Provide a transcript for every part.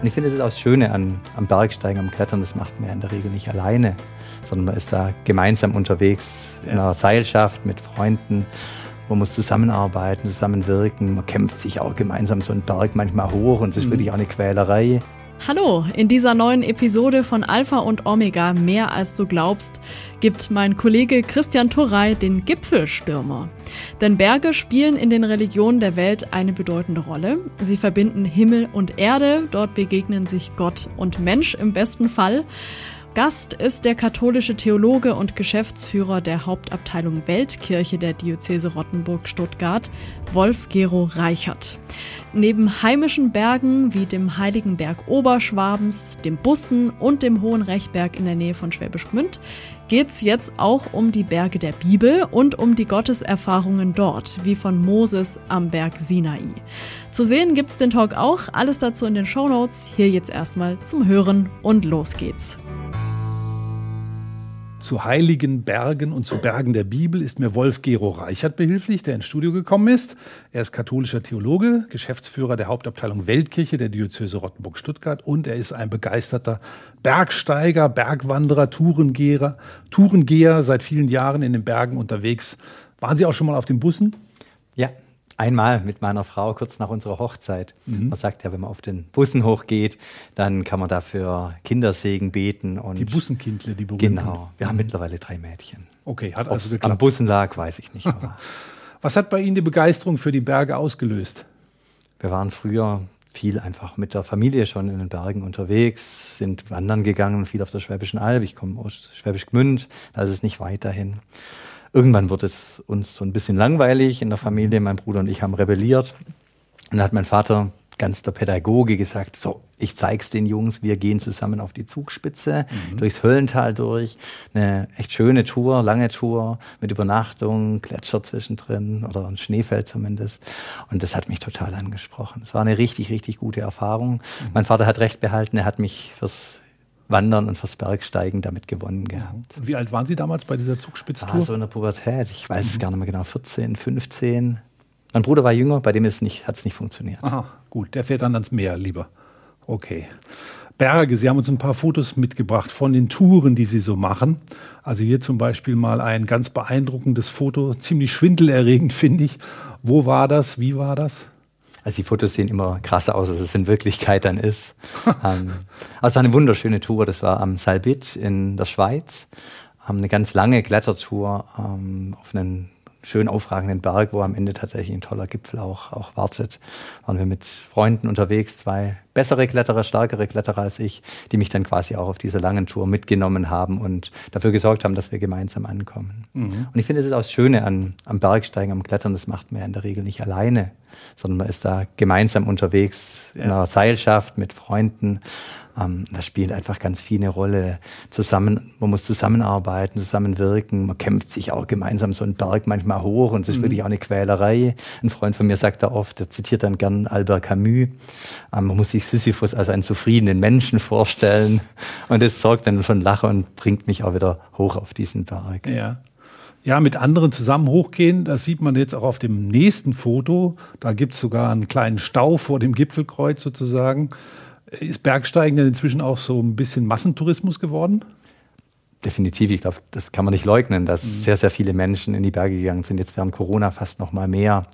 Und ich finde das ist auch das Schöne an, am Bergsteigen, am Klettern, das macht man ja in der Regel nicht alleine, sondern man ist da gemeinsam unterwegs in einer Seilschaft mit Freunden. Man muss zusammenarbeiten, zusammenwirken. Man kämpft sich auch gemeinsam so einen Berg manchmal hoch und es ist mhm. wirklich auch eine Quälerei. Hallo, in dieser neuen Episode von Alpha und Omega Mehr als du glaubst, gibt mein Kollege Christian Torrey den Gipfelstürmer. Denn Berge spielen in den Religionen der Welt eine bedeutende Rolle. Sie verbinden Himmel und Erde, dort begegnen sich Gott und Mensch im besten Fall. Gast ist der katholische Theologe und Geschäftsführer der Hauptabteilung Weltkirche der Diözese Rottenburg-Stuttgart, Wolf Gero Reichert. Neben heimischen Bergen wie dem Heiligen Berg Oberschwabens, dem Bussen und dem Hohen Rechberg in der Nähe von Schwäbisch Gmünd geht's jetzt auch um die Berge der Bibel und um die Gotteserfahrungen dort, wie von Moses am Berg Sinai. Zu sehen gibt's den Talk auch, alles dazu in den Show Notes. Hier jetzt erstmal zum Hören und los geht's zu heiligen Bergen und zu Bergen der Bibel ist mir Wolf Gero Reichert behilflich, der ins Studio gekommen ist. Er ist katholischer Theologe, Geschäftsführer der Hauptabteilung Weltkirche der Diözese Rottenburg-Stuttgart und er ist ein begeisterter Bergsteiger, Bergwanderer, Tourengeher, Tourengeher seit vielen Jahren in den Bergen unterwegs. Waren Sie auch schon mal auf den Bussen? Ja, einmal mit meiner Frau kurz nach unserer Hochzeit. Mhm. Man sagt ja, wenn man auf den Bussen hochgeht, dann kann man dafür Kindersegen beten. Und die Bussenkindler, die berühmten. Genau, wir haben mhm. mittlerweile drei Mädchen. Okay, hat also geklappt. Am Bussen lag, weiß ich nicht. Was hat bei Ihnen die Begeisterung für die Berge ausgelöst? Wir waren früher viel einfach mit der Familie schon in den Bergen unterwegs, sind wandern gegangen, viel auf der Schwäbischen Alb. Ich komme aus Schwäbisch Gmünd, da ist es nicht weit dahin. Irgendwann wurde es uns so ein bisschen langweilig in der Familie. Mein Bruder und ich haben rebelliert. Und dann hat mein Vater ganz der Pädagoge gesagt, so, ich zeig's den Jungs, wir gehen zusammen auf die Zugspitze, mhm. durchs Höllental durch. Eine echt schöne Tour, lange Tour, mit Übernachtung, Gletscher zwischendrin oder ein Schneefeld zumindest. Und das hat mich total angesprochen. Es war eine richtig, richtig gute Erfahrung. Mhm. Mein Vater hat recht behalten, er hat mich fürs Wandern und fürs Bergsteigen damit gewonnen gehabt. Und wie alt waren Sie damals bei dieser Zugspitztour? Ah, so in der Pubertät. Ich weiß mhm. es gar nicht mehr genau. 14, 15. Mein Bruder war jünger, bei dem hat es nicht, nicht funktioniert. Aha, gut. Der fährt dann ans Meer lieber. Okay. Berge, Sie haben uns ein paar Fotos mitgebracht von den Touren, die Sie so machen. Also hier zum Beispiel mal ein ganz beeindruckendes Foto, ziemlich schwindelerregend, finde ich. Wo war das? Wie war das? Also die Fotos sehen immer krasser aus, als es in Wirklichkeit dann ist. ähm, also eine wunderschöne Tour, das war am Salbit in der Schweiz. Ähm, eine ganz lange Klettertour ähm, auf einen schön aufragenden Berg, wo am Ende tatsächlich ein toller Gipfel auch, auch wartet. Waren wir mit Freunden unterwegs, zwei bessere Kletterer, stärkere Kletterer als ich, die mich dann quasi auch auf dieser langen Tour mitgenommen haben und dafür gesorgt haben, dass wir gemeinsam ankommen. Mhm. Und ich finde, das ist auch das Schöne an, am Bergsteigen, am Klettern, das macht man ja in der Regel nicht alleine, sondern man ist da gemeinsam unterwegs in einer Seilschaft mit Freunden ähm, das spielt einfach ganz viel eine Rolle. Zusammen, man muss zusammenarbeiten, zusammenwirken. Man kämpft sich auch gemeinsam so einen Berg manchmal hoch und es ist mhm. wirklich auch eine Quälerei. Ein Freund von mir sagt da oft, der zitiert dann gern Albert Camus. Ähm, man muss sich Sisyphus als einen zufriedenen Menschen vorstellen. Und das sorgt dann schon Lachen und bringt mich auch wieder hoch auf diesen Berg. Ja. Ja, mit anderen zusammen hochgehen, das sieht man jetzt auch auf dem nächsten Foto. Da gibt es sogar einen kleinen Stau vor dem Gipfelkreuz sozusagen. Ist Bergsteigen denn inzwischen auch so ein bisschen Massentourismus geworden? Definitiv, ich glaube, das kann man nicht leugnen, dass mhm. sehr, sehr viele Menschen in die Berge gegangen sind, jetzt während Corona fast noch mal mehr.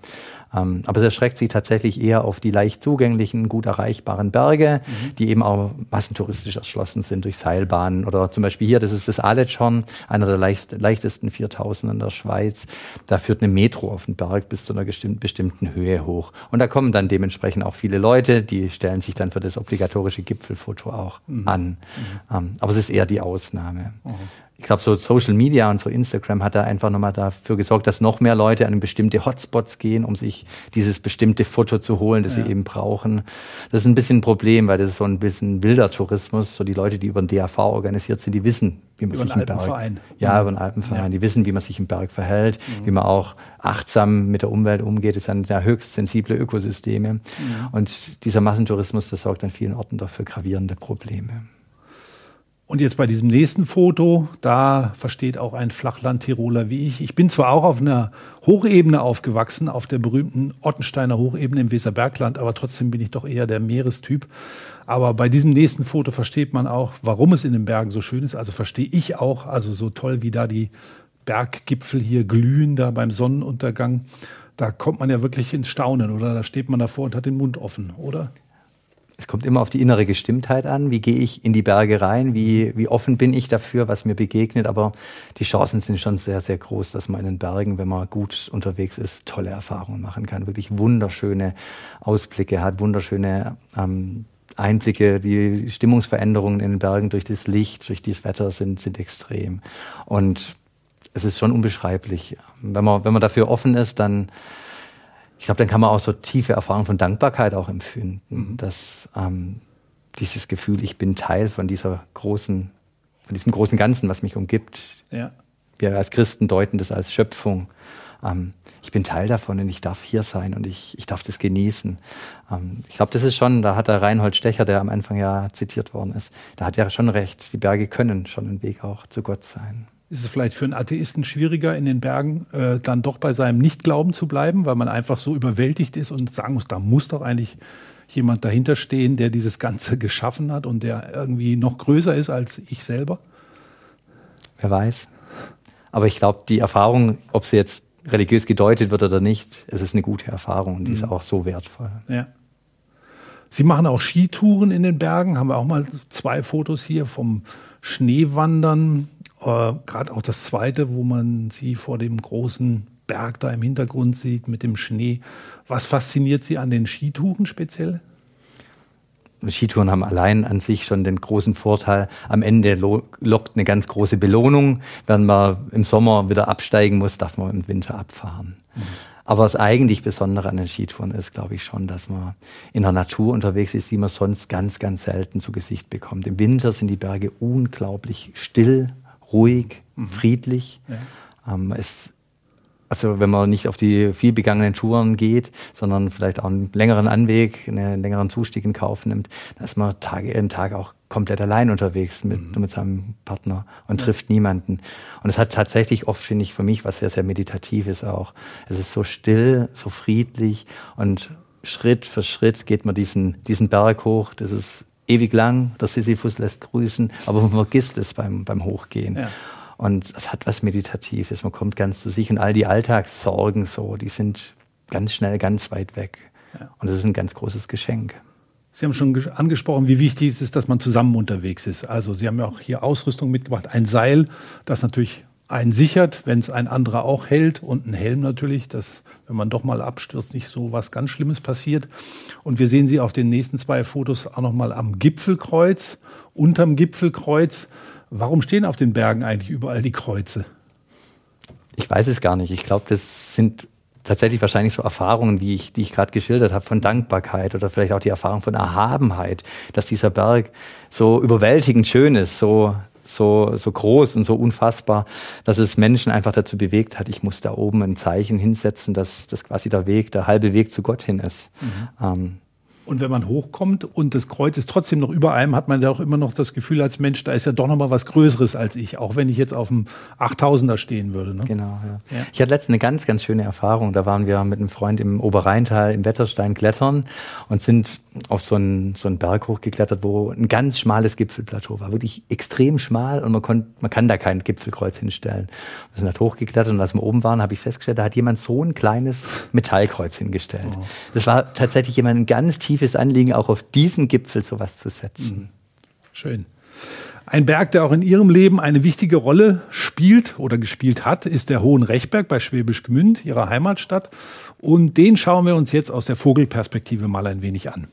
Ähm, aber es erschreckt sich tatsächlich eher auf die leicht zugänglichen, gut erreichbaren Berge, mhm. die eben auch massentouristisch erschlossen sind durch Seilbahnen. Oder zum Beispiel hier, das ist das Aletschhorn, einer der leicht, leichtesten 4000 in der Schweiz. Da führt eine Metro auf den Berg bis zu einer bestimmten Höhe hoch. Und da kommen dann dementsprechend auch viele Leute, die stellen sich dann für das obligatorische Gipfelfoto auch mhm. an. Mhm. Ähm, aber es ist eher die Ausnahme. Mhm ich glaube, so Social Media und so Instagram hat da einfach nochmal dafür gesorgt, dass noch mehr Leute an bestimmte Hotspots gehen, um sich dieses bestimmte Foto zu holen, das ja. sie eben brauchen. Das ist ein bisschen ein Problem, weil das ist so ein bisschen wilder Tourismus. So die Leute, die über den DAV organisiert sind, die wissen, wie man über sich im Berg, ja, über einen Alpenverein, ja. die wissen, wie man sich im Berg verhält, mhm. wie man auch achtsam mit der Umwelt umgeht. Das sind ja höchst sensible Ökosysteme. Mhm. Und dieser Massentourismus, das sorgt an vielen Orten doch für gravierende Probleme. Und jetzt bei diesem nächsten Foto, da versteht auch ein Flachland-Tiroler wie ich. Ich bin zwar auch auf einer Hochebene aufgewachsen, auf der berühmten Ottensteiner Hochebene im Weserbergland, aber trotzdem bin ich doch eher der Meerestyp. Aber bei diesem nächsten Foto versteht man auch, warum es in den Bergen so schön ist. Also verstehe ich auch, also so toll wie da die Berggipfel hier glühen, da beim Sonnenuntergang. Da kommt man ja wirklich ins Staunen, oder? Da steht man davor und hat den Mund offen, oder? Es kommt immer auf die innere Gestimmtheit an. Wie gehe ich in die Berge rein? Wie, wie offen bin ich dafür, was mir begegnet? Aber die Chancen sind schon sehr, sehr groß, dass man in den Bergen, wenn man gut unterwegs ist, tolle Erfahrungen machen kann. Wirklich wunderschöne Ausblicke hat, wunderschöne ähm, Einblicke. Die Stimmungsveränderungen in den Bergen durch das Licht, durch das Wetter sind, sind extrem. Und es ist schon unbeschreiblich. Wenn man, wenn man dafür offen ist, dann ich glaube, dann kann man auch so tiefe Erfahrungen von Dankbarkeit auch empfinden, mhm. dass ähm, dieses Gefühl, ich bin Teil von dieser großen, von diesem großen Ganzen, was mich umgibt. Ja. Wir als Christen deuten das als Schöpfung. Ähm, ich bin Teil davon und ich darf hier sein und ich, ich darf das genießen. Ähm, ich glaube, das ist schon, da hat der Reinhold Stecher, der am Anfang ja zitiert worden ist, da hat er schon recht. Die Berge können schon ein Weg auch zu Gott sein ist es vielleicht für einen Atheisten schwieriger, in den Bergen äh, dann doch bei seinem Nichtglauben zu bleiben, weil man einfach so überwältigt ist und sagen muss, da muss doch eigentlich jemand dahinter stehen, der dieses Ganze geschaffen hat und der irgendwie noch größer ist als ich selber? Wer weiß. Aber ich glaube, die Erfahrung, ob sie jetzt religiös gedeutet wird oder nicht, es ist eine gute Erfahrung und die mhm. ist auch so wertvoll. Ja. Sie machen auch Skitouren in den Bergen, haben wir auch mal zwei Fotos hier vom Schneewandern äh, Gerade auch das zweite, wo man sie vor dem großen Berg da im Hintergrund sieht mit dem Schnee. Was fasziniert Sie an den Skitouren speziell? Skitouren haben allein an sich schon den großen Vorteil, am Ende lockt eine ganz große Belohnung. Wenn man im Sommer wieder absteigen muss, darf man im Winter abfahren. Mhm. Aber das eigentlich Besondere an den Skitouren ist, glaube ich, schon, dass man in der Natur unterwegs ist, die man sonst ganz, ganz selten zu Gesicht bekommt. Im Winter sind die Berge unglaublich still ruhig, mhm. friedlich. Ja. Ähm, es, also wenn man nicht auf die viel begangenen Touren geht, sondern vielleicht auch einen längeren Anweg, einen längeren Zustieg in Kauf nimmt, dann ist man Tag, jeden Tag auch komplett allein unterwegs mit, mhm. mit seinem Partner und ja. trifft niemanden. Und es hat tatsächlich oft, finde ich, für mich was sehr, sehr Meditatives auch. Es ist so still, so friedlich und Schritt für Schritt geht man diesen, diesen Berg hoch. Das ist ewig lang. Der Sisyphus lässt grüßen, aber man vergisst es beim, beim Hochgehen. Ja. Und es hat was Meditatives. Man kommt ganz zu sich und all die Alltagssorgen so, die sind ganz schnell ganz weit weg. Ja. Und das ist ein ganz großes Geschenk. Sie haben schon angesprochen, wie wichtig es ist, dass man zusammen unterwegs ist. Also Sie haben ja auch hier Ausrüstung mitgebracht, ein Seil, das natürlich einen sichert, wenn es ein anderer auch hält und ein Helm natürlich, dass wenn man doch mal abstürzt, nicht so was ganz Schlimmes passiert. Und wir sehen sie auf den nächsten zwei Fotos auch noch mal am Gipfelkreuz, unterm Gipfelkreuz. Warum stehen auf den Bergen eigentlich überall die Kreuze? Ich weiß es gar nicht. Ich glaube, das sind tatsächlich wahrscheinlich so Erfahrungen, wie ich, die ich gerade geschildert habe, von Dankbarkeit oder vielleicht auch die Erfahrung von Erhabenheit, dass dieser Berg so überwältigend schön ist, so so, so groß und so unfassbar, dass es Menschen einfach dazu bewegt hat, ich muss da oben ein Zeichen hinsetzen, dass das quasi der Weg, der halbe Weg zu Gott hin ist. Mhm. Ähm, und wenn man hochkommt und das Kreuz ist trotzdem noch über einem, hat man ja auch immer noch das Gefühl als Mensch, da ist ja doch noch mal was Größeres als ich, auch wenn ich jetzt auf dem 8000er stehen würde. Ne? Genau, ja. ja. Ich hatte letztens eine ganz, ganz schöne Erfahrung. Da waren wir mit einem Freund im Oberrheintal im Wetterstein klettern und sind auf so einen, so einen Berg hochgeklettert, wo ein ganz schmales Gipfelplateau war. Wirklich extrem schmal und man, konnte, man kann da kein Gipfelkreuz hinstellen. Wir sind halt hochgeklettert und als wir oben waren, habe ich festgestellt, da hat jemand so ein kleines Metallkreuz hingestellt. Oh. Das war tatsächlich jemand ein ganz tief tiefes Anliegen, auch auf diesen Gipfel sowas zu setzen. Mhm. Schön. Ein Berg, der auch in Ihrem Leben eine wichtige Rolle spielt oder gespielt hat, ist der Hohen Rechberg bei Schwäbisch Gmünd, Ihrer Heimatstadt. Und den schauen wir uns jetzt aus der Vogelperspektive mal ein wenig an.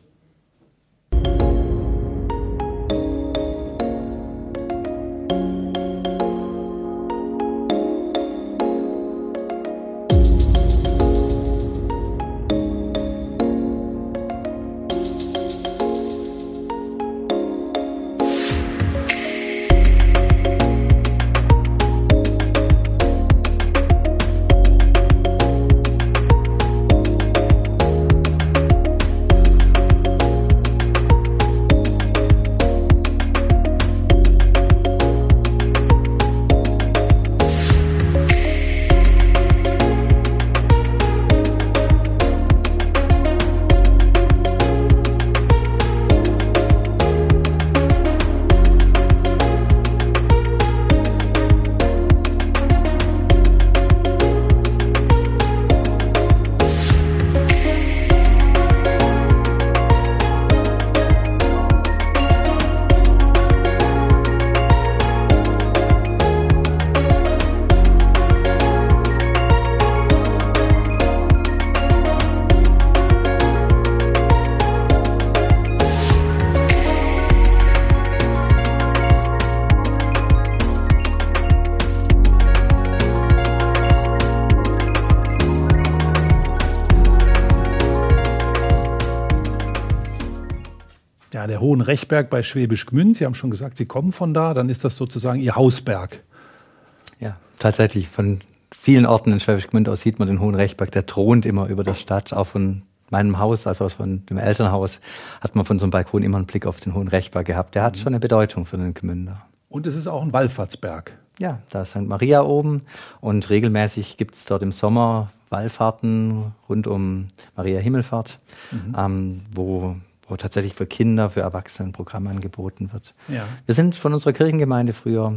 Ja, der Hohen Rechberg bei Schwäbisch Gmünd. Sie haben schon gesagt, Sie kommen von da. Dann ist das sozusagen Ihr Hausberg. Ja, tatsächlich. Von vielen Orten in Schwäbisch Gmünd aus sieht man den Hohen Rechberg. Der thront immer über der Stadt. Auch von meinem Haus, also von dem Elternhaus, hat man von so einem Balkon immer einen Blick auf den Hohen Rechberg gehabt. Der hat mhm. schon eine Bedeutung für den Gmünder. Und es ist auch ein Wallfahrtsberg. Ja, da ist St. Maria oben und regelmäßig gibt es dort im Sommer Wallfahrten rund um Maria Himmelfahrt, mhm. ähm, wo wo tatsächlich für Kinder, für Erwachsene ein Programm angeboten wird. Ja. Wir sind von unserer Kirchengemeinde früher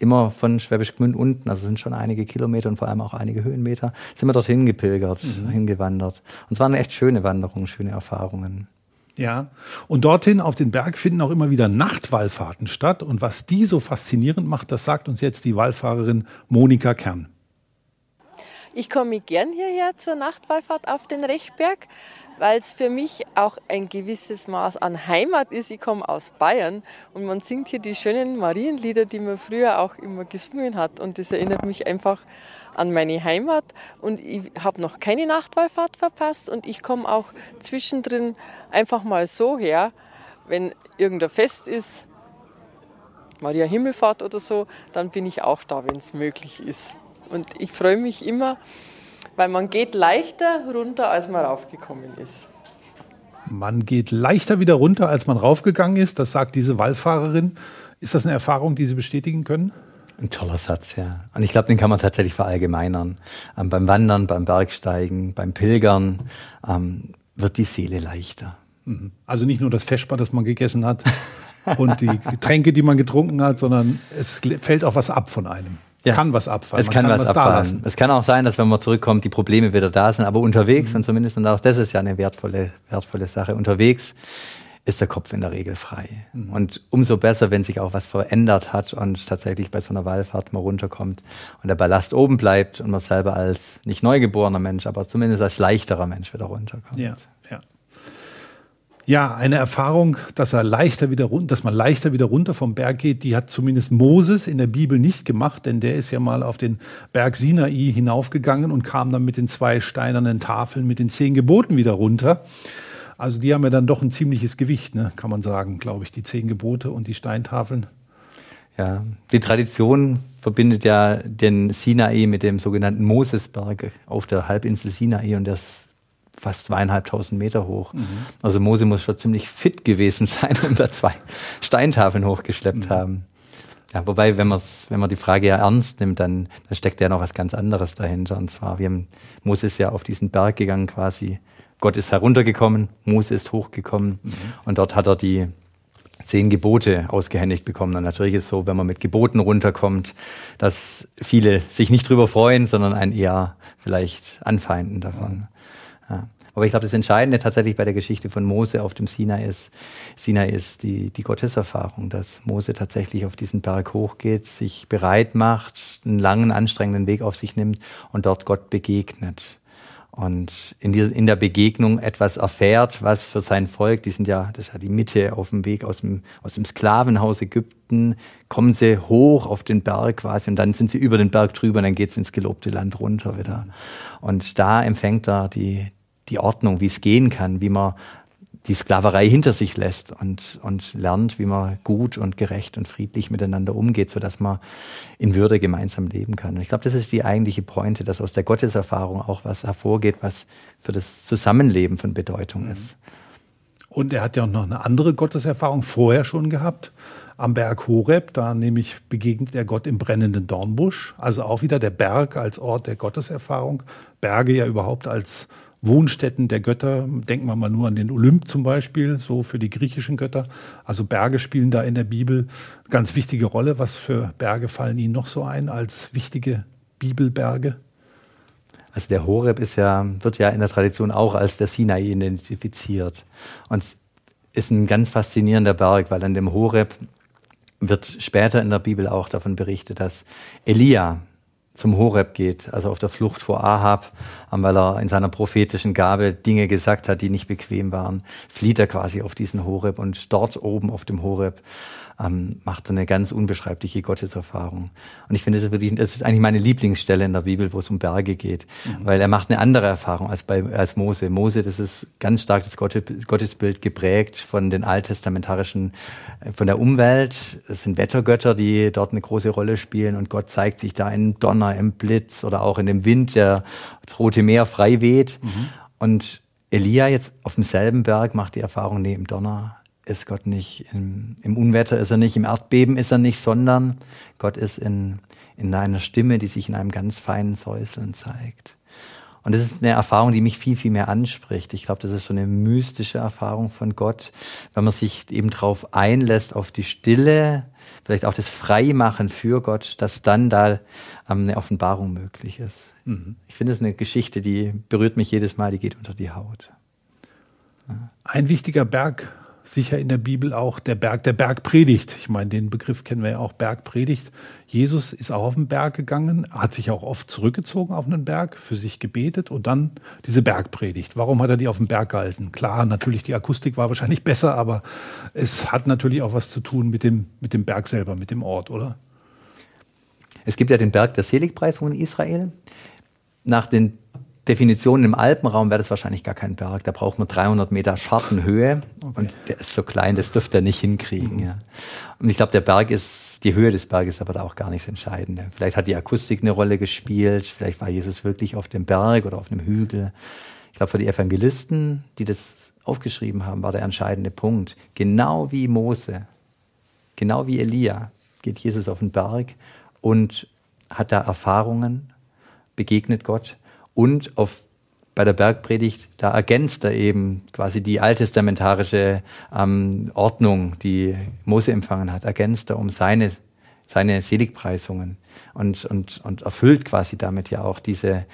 immer von Schwäbisch Gmünd unten, also sind schon einige Kilometer und vor allem auch einige Höhenmeter, sind wir dorthin gepilgert, mhm. hingewandert. Und es waren echt schöne Wanderungen, schöne Erfahrungen. Ja, und dorthin auf den Berg finden auch immer wieder Nachtwallfahrten statt. Und was die so faszinierend macht, das sagt uns jetzt die Wallfahrerin Monika Kern. Ich komme gern hierher zur Nachtwallfahrt auf den Rechberg weil es für mich auch ein gewisses Maß an Heimat ist. Ich komme aus Bayern und man singt hier die schönen Marienlieder, die man früher auch immer gesungen hat. Und das erinnert mich einfach an meine Heimat. Und ich habe noch keine Nachtwallfahrt verpasst und ich komme auch zwischendrin einfach mal so her, wenn irgendein Fest ist, Maria Himmelfahrt oder so, dann bin ich auch da, wenn es möglich ist. Und ich freue mich immer, weil man geht leichter runter, als man raufgekommen ist. Man geht leichter wieder runter, als man raufgegangen ist. Das sagt diese Wallfahrerin. Ist das eine Erfahrung, die Sie bestätigen können? Ein toller Satz, ja. Und ich glaube, den kann man tatsächlich verallgemeinern. Ähm, beim Wandern, beim Bergsteigen, beim Pilgern ähm, wird die Seele leichter. Mhm. Also nicht nur das Feschbar, das man gegessen hat und die Getränke, die man getrunken hat, sondern es fällt auch was ab von einem. Ja. Kann was abfallen. Es kann, kann, was, was abfallen. Es kann auch sein, dass wenn man zurückkommt, die Probleme wieder da sind, aber unterwegs, mhm. und zumindest und auch das ist ja eine wertvolle, wertvolle Sache, unterwegs ist der Kopf in der Regel frei. Mhm. Und umso besser, wenn sich auch was verändert hat und tatsächlich bei so einer Wallfahrt mal runterkommt und der Ballast oben bleibt und man selber als nicht neugeborener Mensch, aber zumindest als leichterer Mensch wieder runterkommt. Ja. Ja, eine Erfahrung, dass er leichter wieder dass man leichter wieder runter vom Berg geht, die hat zumindest Moses in der Bibel nicht gemacht, denn der ist ja mal auf den Berg Sinai hinaufgegangen und kam dann mit den zwei steinernen Tafeln mit den zehn Geboten wieder runter. Also die haben ja dann doch ein ziemliches Gewicht, ne, kann man sagen, glaube ich, die zehn Gebote und die Steintafeln. Ja, die Tradition verbindet ja den Sinai mit dem sogenannten Mosesberg auf der Halbinsel Sinai und das fast zweieinhalbtausend Meter hoch. Mhm. Also Mose muss schon ziemlich fit gewesen sein, um da zwei Steintafeln hochgeschleppt mhm. haben. Ja, wobei, wenn man wenn man die Frage ja ernst nimmt, dann, dann steckt ja noch was ganz anderes dahinter. Und zwar, wir haben, Mose ist ja auf diesen Berg gegangen quasi. Gott ist heruntergekommen, Mose ist hochgekommen mhm. und dort hat er die zehn Gebote ausgehändigt bekommen. Und natürlich ist es so, wenn man mit Geboten runterkommt, dass viele sich nicht drüber freuen, sondern einen eher vielleicht anfeinden davon. Ja. Aber ich glaube, das Entscheidende tatsächlich bei der Geschichte von Mose auf dem Sinai ist, Sinai ist die, die Gotteserfahrung, dass Mose tatsächlich auf diesen Berg hochgeht, sich bereit macht, einen langen, anstrengenden Weg auf sich nimmt und dort Gott begegnet. Und in, die, in der Begegnung etwas erfährt, was für sein Volk, die sind ja, das ist ja die Mitte auf dem Weg aus dem, aus dem Sklavenhaus Ägypten, kommen sie hoch auf den Berg quasi und dann sind sie über den Berg drüber und dann geht's ins gelobte Land runter wieder. Und da empfängt er die, die Ordnung, wie es gehen kann, wie man die Sklaverei hinter sich lässt und, und lernt, wie man gut und gerecht und friedlich miteinander umgeht, sodass man in Würde gemeinsam leben kann. Und ich glaube, das ist die eigentliche Pointe, dass aus der Gotteserfahrung auch was hervorgeht, was für das Zusammenleben von Bedeutung mhm. ist. Und er hat ja auch noch eine andere Gotteserfahrung vorher schon gehabt. Am Berg Horeb, da nämlich begegnet er Gott im brennenden Dornbusch. Also auch wieder der Berg als Ort der Gotteserfahrung. Berge ja überhaupt als Wohnstätten der Götter. Denken wir mal nur an den Olymp zum Beispiel, so für die griechischen Götter. Also Berge spielen da in der Bibel eine ganz wichtige Rolle. Was für Berge fallen Ihnen noch so ein als wichtige Bibelberge? Also der Horeb ist ja, wird ja in der Tradition auch als der Sinai identifiziert. Und es ist ein ganz faszinierender Berg, weil an dem Horeb wird später in der Bibel auch davon berichtet, dass Elia zum Horeb geht, also auf der Flucht vor Ahab, weil er in seiner prophetischen Gabe Dinge gesagt hat, die nicht bequem waren, flieht er quasi auf diesen Horeb und dort oben auf dem Horeb ähm, macht eine ganz unbeschreibliche Gotteserfahrung. Und ich finde, das ist wirklich, das ist eigentlich meine Lieblingsstelle in der Bibel, wo es um Berge geht, mhm. weil er macht eine andere Erfahrung als bei als Mose. Mose, das ist ganz stark das Gottesbild geprägt von den alttestamentarischen, äh, von der Umwelt. Es sind Wettergötter, die dort eine große Rolle spielen und Gott zeigt sich da im Donner, im Blitz oder auch in dem Wind, der das Rote Meer frei weht. Mhm. Und Elia jetzt auf demselben Berg macht die Erfahrung, nee, im Donner ist Gott nicht. Im, Im, Unwetter ist er nicht, im Erdbeben ist er nicht, sondern Gott ist in, in einer Stimme, die sich in einem ganz feinen Säuseln zeigt. Und das ist eine Erfahrung, die mich viel, viel mehr anspricht. Ich glaube, das ist so eine mystische Erfahrung von Gott, wenn man sich eben darauf einlässt, auf die Stille, vielleicht auch das Freimachen für Gott, dass dann da ähm, eine Offenbarung möglich ist. Mhm. Ich finde es eine Geschichte, die berührt mich jedes Mal, die geht unter die Haut. Ja. Ein wichtiger Berg sicher in der Bibel auch der Berg der Bergpredigt. Ich meine, den Begriff kennen wir ja auch, Bergpredigt. Jesus ist auch auf den Berg gegangen, hat sich auch oft zurückgezogen auf einen Berg, für sich gebetet und dann diese Bergpredigt. Warum hat er die auf dem Berg gehalten? Klar, natürlich die Akustik war wahrscheinlich besser, aber es hat natürlich auch was zu tun mit dem, mit dem Berg selber, mit dem Ort, oder? Es gibt ja den Berg der Seligpreisung in Israel. Nach den Definition im Alpenraum wäre das wahrscheinlich gar kein Berg. Da braucht man 300 Meter Schartenhöhe okay. und der ist so klein, das dürfte er nicht hinkriegen. Mhm. Ja. Und ich glaube, der Berg ist, die Höhe des Berges aber da auch gar nichts Entscheidende. Vielleicht hat die Akustik eine Rolle gespielt, vielleicht war Jesus wirklich auf dem Berg oder auf einem Hügel. Ich glaube, für die Evangelisten, die das aufgeschrieben haben, war der entscheidende Punkt. Genau wie Mose, genau wie Elia geht Jesus auf den Berg und hat da Erfahrungen, begegnet Gott und auf bei der Bergpredigt, da ergänzt er eben quasi die alttestamentarische ähm, Ordnung, die Mose empfangen hat, ergänzt er um seine, seine Seligpreisungen und, und, und erfüllt quasi damit ja auch diese,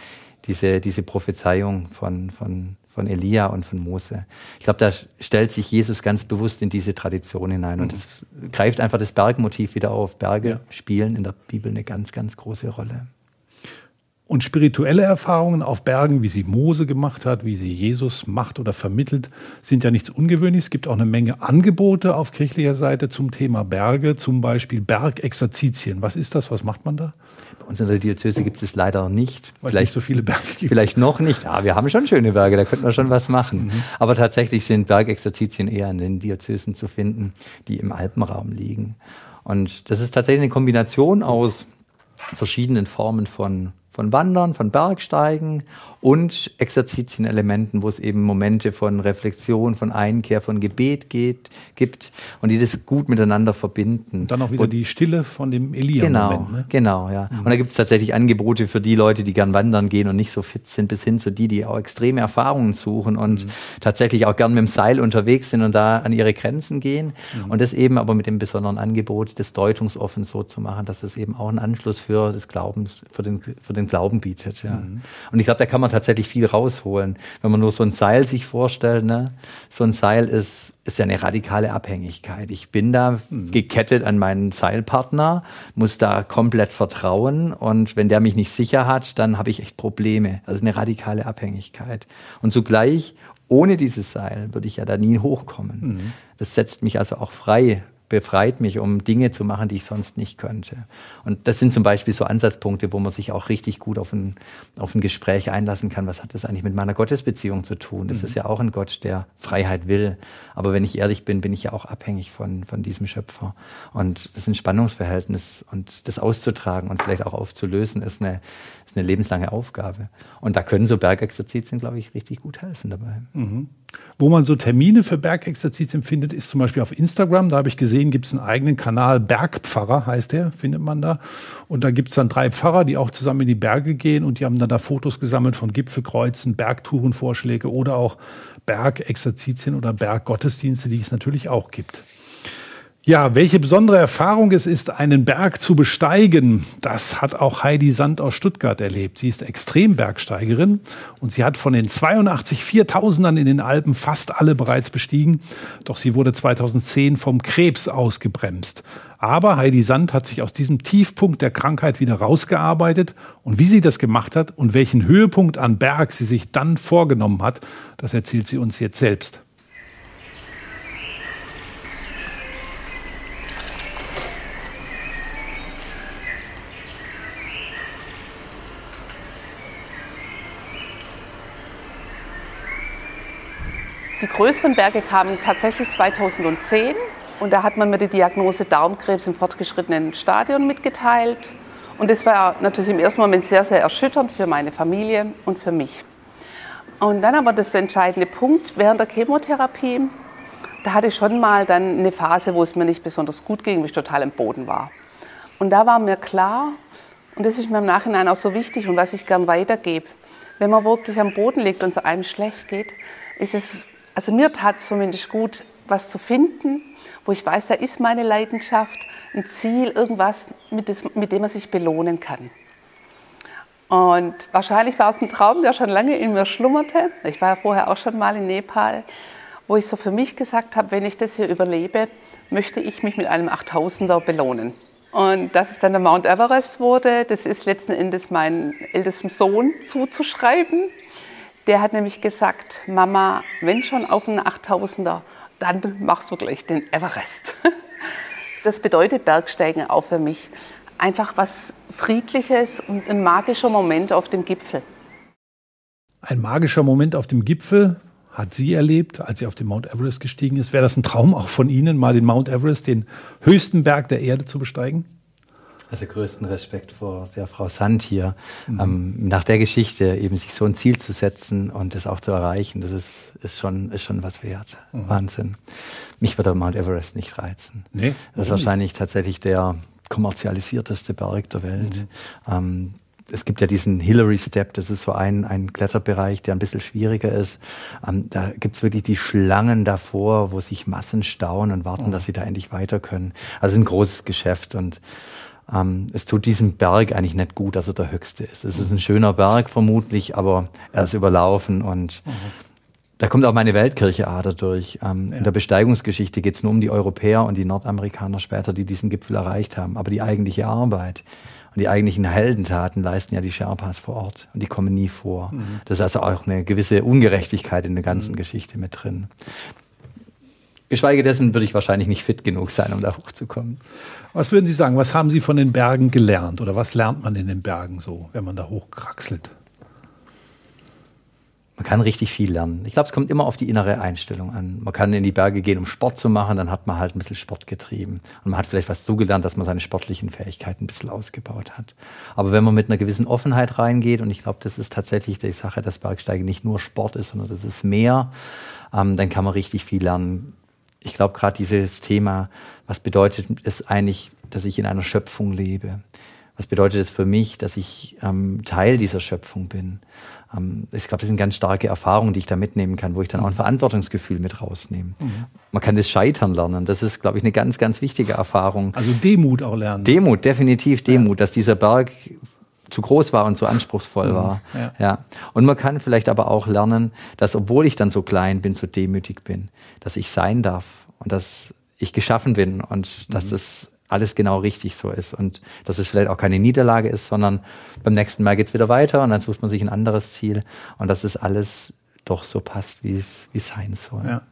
diese, diese Prophezeiung von, von, von Elia und von Mose. Ich glaube, da stellt sich Jesus ganz bewusst in diese Tradition hinein und es mhm. greift einfach das Bergmotiv wieder auf. Berge ja. spielen in der Bibel eine ganz, ganz große Rolle. Und spirituelle Erfahrungen auf Bergen, wie sie Mose gemacht hat, wie sie Jesus macht oder vermittelt, sind ja nichts Ungewöhnliches. Es gibt auch eine Menge Angebote auf kirchlicher Seite zum Thema Berge, zum Beispiel Bergexerzitien. Was ist das? Was macht man da? Bei uns in der Diözese gibt es leider nicht. Weil vielleicht nicht so viele Berge gibt. Vielleicht noch nicht. Ja, wir haben schon schöne Berge, da könnten wir schon was machen. Mhm. Aber tatsächlich sind Bergexerzitien eher in den Diözesen zu finden, die im Alpenraum liegen. Und das ist tatsächlich eine Kombination aus verschiedenen Formen von von Wandern, von Bergsteigen und Exerzitienelementen, wo es eben Momente von Reflexion, von Einkehr, von Gebet geht, gibt und die das gut miteinander verbinden. Und dann auch wieder und, die Stille von dem Elia. Genau, ne? genau, ja. Mhm. Und da gibt es tatsächlich Angebote für die Leute, die gern wandern gehen und nicht so fit sind, bis hin zu die, die auch extreme Erfahrungen suchen und mhm. tatsächlich auch gern mit dem Seil unterwegs sind und da an ihre Grenzen gehen. Mhm. Und das eben aber mit dem besonderen Angebot, das deutungsoffen so zu machen, dass es eben auch einen Anschluss für das Glaubens, für den, für den Glauben bietet. Ja. Mhm. Und ich glaube, da kann man tatsächlich viel rausholen. Wenn man nur so ein Seil sich vorstellt, ne? so ein Seil ist, ist ja eine radikale Abhängigkeit. Ich bin da mhm. gekettet an meinen Seilpartner, muss da komplett vertrauen und wenn der mich nicht sicher hat, dann habe ich echt Probleme. Das ist eine radikale Abhängigkeit. Und zugleich, ohne dieses Seil würde ich ja da nie hochkommen. Mhm. Das setzt mich also auch frei befreit mich, um Dinge zu machen, die ich sonst nicht könnte. Und das sind zum Beispiel so Ansatzpunkte, wo man sich auch richtig gut auf ein, auf ein Gespräch einlassen kann. Was hat das eigentlich mit meiner Gottesbeziehung zu tun? Das mhm. ist ja auch ein Gott, der Freiheit will. Aber wenn ich ehrlich bin, bin ich ja auch abhängig von, von diesem Schöpfer. Und das ist ein Spannungsverhältnis und das auszutragen und vielleicht auch aufzulösen, ist eine, ist eine lebenslange Aufgabe. Und da können so Bergexerzitien, glaube ich, richtig gut helfen dabei. Mhm. Wo man so Termine für Bergexerzitien findet, ist zum Beispiel auf Instagram. Da habe ich gesehen, gibt es einen eigenen Kanal, Bergpfarrer heißt der, findet man da. Und da gibt es dann drei Pfarrer, die auch zusammen in die Berge gehen und die haben dann da Fotos gesammelt von Gipfelkreuzen, Bergtourenvorschläge oder auch Bergexerzitien oder Berggottesdienste, die es natürlich auch gibt. Ja, welche besondere Erfahrung es ist, einen Berg zu besteigen, das hat auch Heidi Sand aus Stuttgart erlebt. Sie ist Extrembergsteigerin und sie hat von den 82 Viertausendern in den Alpen fast alle bereits bestiegen. Doch sie wurde 2010 vom Krebs ausgebremst. Aber Heidi Sand hat sich aus diesem Tiefpunkt der Krankheit wieder rausgearbeitet. Und wie sie das gemacht hat und welchen Höhepunkt an Berg sie sich dann vorgenommen hat, das erzählt sie uns jetzt selbst. Die größeren Berge kamen tatsächlich 2010 und da hat man mir die Diagnose Darmkrebs im fortgeschrittenen Stadion mitgeteilt. Und das war natürlich im ersten Moment sehr, sehr erschütternd für meine Familie und für mich. Und dann aber das entscheidende Punkt während der Chemotherapie, da hatte ich schon mal dann eine Phase, wo es mir nicht besonders gut ging, wo ich total im Boden war. Und da war mir klar, und das ist mir im Nachhinein auch so wichtig und was ich gern weitergebe, wenn man wirklich am Boden liegt und es einem schlecht geht, ist es also mir tat es zumindest gut, was zu finden, wo ich weiß, da ist meine Leidenschaft, ein Ziel, irgendwas, mit, das, mit dem man sich belohnen kann. Und wahrscheinlich war es ein Traum, der schon lange in mir schlummerte. Ich war ja vorher auch schon mal in Nepal, wo ich so für mich gesagt habe, wenn ich das hier überlebe, möchte ich mich mit einem 8000er belohnen. Und dass es dann der Mount Everest wurde, das ist letzten Endes meinem ältesten Sohn zuzuschreiben, der hat nämlich gesagt, Mama, wenn schon auf einen 8000er, dann machst du gleich den Everest. Das bedeutet Bergsteigen auch für mich einfach was Friedliches und ein magischer Moment auf dem Gipfel. Ein magischer Moment auf dem Gipfel hat sie erlebt, als sie auf den Mount Everest gestiegen ist. Wäre das ein Traum auch von Ihnen, mal den Mount Everest, den höchsten Berg der Erde zu besteigen? Also größten Respekt vor der Frau Sand hier. Mhm. Ähm, nach der Geschichte eben sich so ein Ziel zu setzen und es auch zu erreichen, das ist, ist, schon, ist schon was wert. Mhm. Wahnsinn. Mich wird der Mount Everest nicht reizen. Nee, das ist wahrscheinlich nicht? tatsächlich der kommerzialisierteste Berg der Welt. Mhm. Ähm, es gibt ja diesen Hillary Step, das ist so ein, ein Kletterbereich, der ein bisschen schwieriger ist. Ähm, da gibt's wirklich die Schlangen davor, wo sich Massen stauen und warten, oh. dass sie da endlich weiter können. Also ein großes Geschäft und ähm, es tut diesem Berg eigentlich nicht gut, dass er der höchste ist. Es ist ein schöner Berg vermutlich, aber er ist überlaufen und mhm. da kommt auch meine Weltkircheader durch. Ähm, ja. In der Besteigungsgeschichte geht es nur um die Europäer und die Nordamerikaner später, die diesen Gipfel erreicht haben. Aber die eigentliche Arbeit und die eigentlichen Heldentaten leisten ja die Sherpas vor Ort und die kommen nie vor. Mhm. Das ist also auch eine gewisse Ungerechtigkeit in der ganzen mhm. Geschichte mit drin. Geschweige dessen würde ich wahrscheinlich nicht fit genug sein, um da hochzukommen. Was würden Sie sagen, was haben Sie von den Bergen gelernt oder was lernt man in den Bergen so, wenn man da hochkraxelt? Man kann richtig viel lernen. Ich glaube, es kommt immer auf die innere Einstellung an. Man kann in die Berge gehen, um Sport zu machen, dann hat man halt ein bisschen Sport getrieben. Und man hat vielleicht was zugelernt, dass man seine sportlichen Fähigkeiten ein bisschen ausgebaut hat. Aber wenn man mit einer gewissen Offenheit reingeht, und ich glaube, das ist tatsächlich die Sache, dass Bergsteigen nicht nur Sport ist, sondern das ist mehr, ähm, dann kann man richtig viel lernen ich glaube gerade dieses Thema, was bedeutet es eigentlich, dass ich in einer Schöpfung lebe? Was bedeutet es für mich, dass ich ähm, Teil dieser Schöpfung bin? Ähm, ich glaube, das sind ganz starke Erfahrungen, die ich da mitnehmen kann, wo ich dann auch ein mhm. Verantwortungsgefühl mit rausnehme. Mhm. Man kann das Scheitern lernen. Das ist, glaube ich, eine ganz, ganz wichtige Erfahrung. Also Demut auch lernen. Demut, definitiv Demut, ja. dass dieser Berg zu groß war und zu anspruchsvoll mhm. war. Ja. ja. Und man kann vielleicht aber auch lernen, dass obwohl ich dann so klein bin, so demütig bin, dass ich sein darf und dass ich geschaffen bin und mhm. dass das alles genau richtig so ist und dass es vielleicht auch keine Niederlage ist, sondern beim nächsten Mal geht's wieder weiter und dann sucht man sich ein anderes Ziel und dass es alles doch so passt, wie es, wie es sein soll. Ja.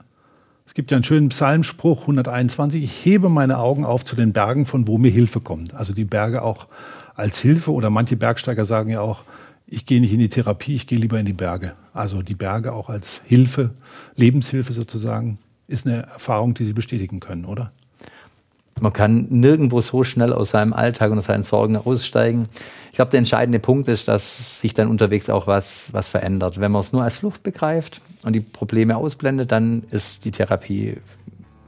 Es gibt ja einen schönen Psalmspruch 121, ich hebe meine Augen auf zu den Bergen, von wo mir Hilfe kommt. Also die Berge auch als Hilfe oder manche Bergsteiger sagen ja auch, ich gehe nicht in die Therapie, ich gehe lieber in die Berge. Also die Berge auch als Hilfe, Lebenshilfe sozusagen, ist eine Erfahrung, die Sie bestätigen können, oder? Man kann nirgendwo so schnell aus seinem Alltag und aus seinen Sorgen aussteigen. Ich glaube, der entscheidende Punkt ist, dass sich dann unterwegs auch was, was verändert. Wenn man es nur als Flucht begreift und die Probleme ausblendet, dann ist die Therapie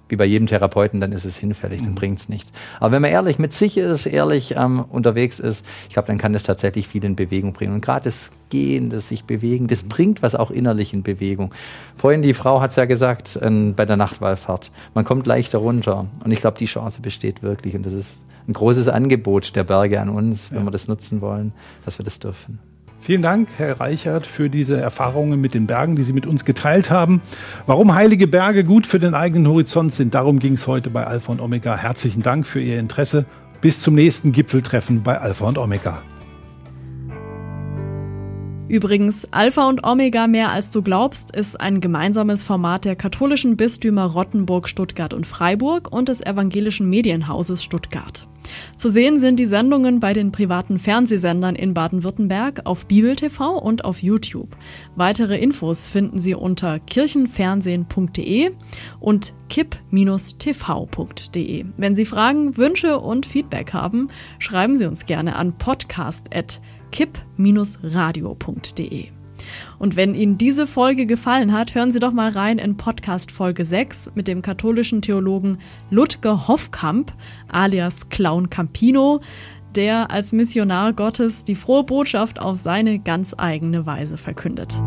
wie bei jedem Therapeuten, dann ist es hinfällig, dann mhm. bringt es nichts. Aber wenn man ehrlich mit sich ist, ehrlich ähm, unterwegs ist, ich glaube, dann kann das tatsächlich viel in Bewegung bringen. Und gerade das Gehen, das sich bewegen, das mhm. bringt was auch innerlich in Bewegung. Vorhin die Frau hat es ja gesagt ähm, bei der Nachtwallfahrt, man kommt leichter runter. Und ich glaube, die Chance besteht wirklich. Und das ist ein großes Angebot der Berge an uns, wenn ja. wir das nutzen wollen, dass wir das dürfen. Vielen Dank, Herr Reichert, für diese Erfahrungen mit den Bergen, die Sie mit uns geteilt haben. Warum heilige Berge gut für den eigenen Horizont sind, darum ging es heute bei Alpha und Omega. Herzlichen Dank für Ihr Interesse. Bis zum nächsten Gipfeltreffen bei Alpha und Omega. Übrigens, Alpha und Omega mehr als du glaubst ist ein gemeinsames Format der katholischen Bistümer Rottenburg, Stuttgart und Freiburg und des evangelischen Medienhauses Stuttgart. Zu sehen sind die Sendungen bei den privaten Fernsehsendern in Baden-Württemberg auf Bibel TV und auf YouTube. Weitere Infos finden Sie unter kirchenfernsehen.de und kipp-tv.de. Wenn Sie Fragen, Wünsche und Feedback haben, schreiben Sie uns gerne an podcast@ kipp-radio.de. Und wenn Ihnen diese Folge gefallen hat, hören Sie doch mal rein in Podcast Folge 6 mit dem katholischen Theologen Ludger Hoffkamp alias Clown Campino, der als Missionar Gottes die frohe Botschaft auf seine ganz eigene Weise verkündet.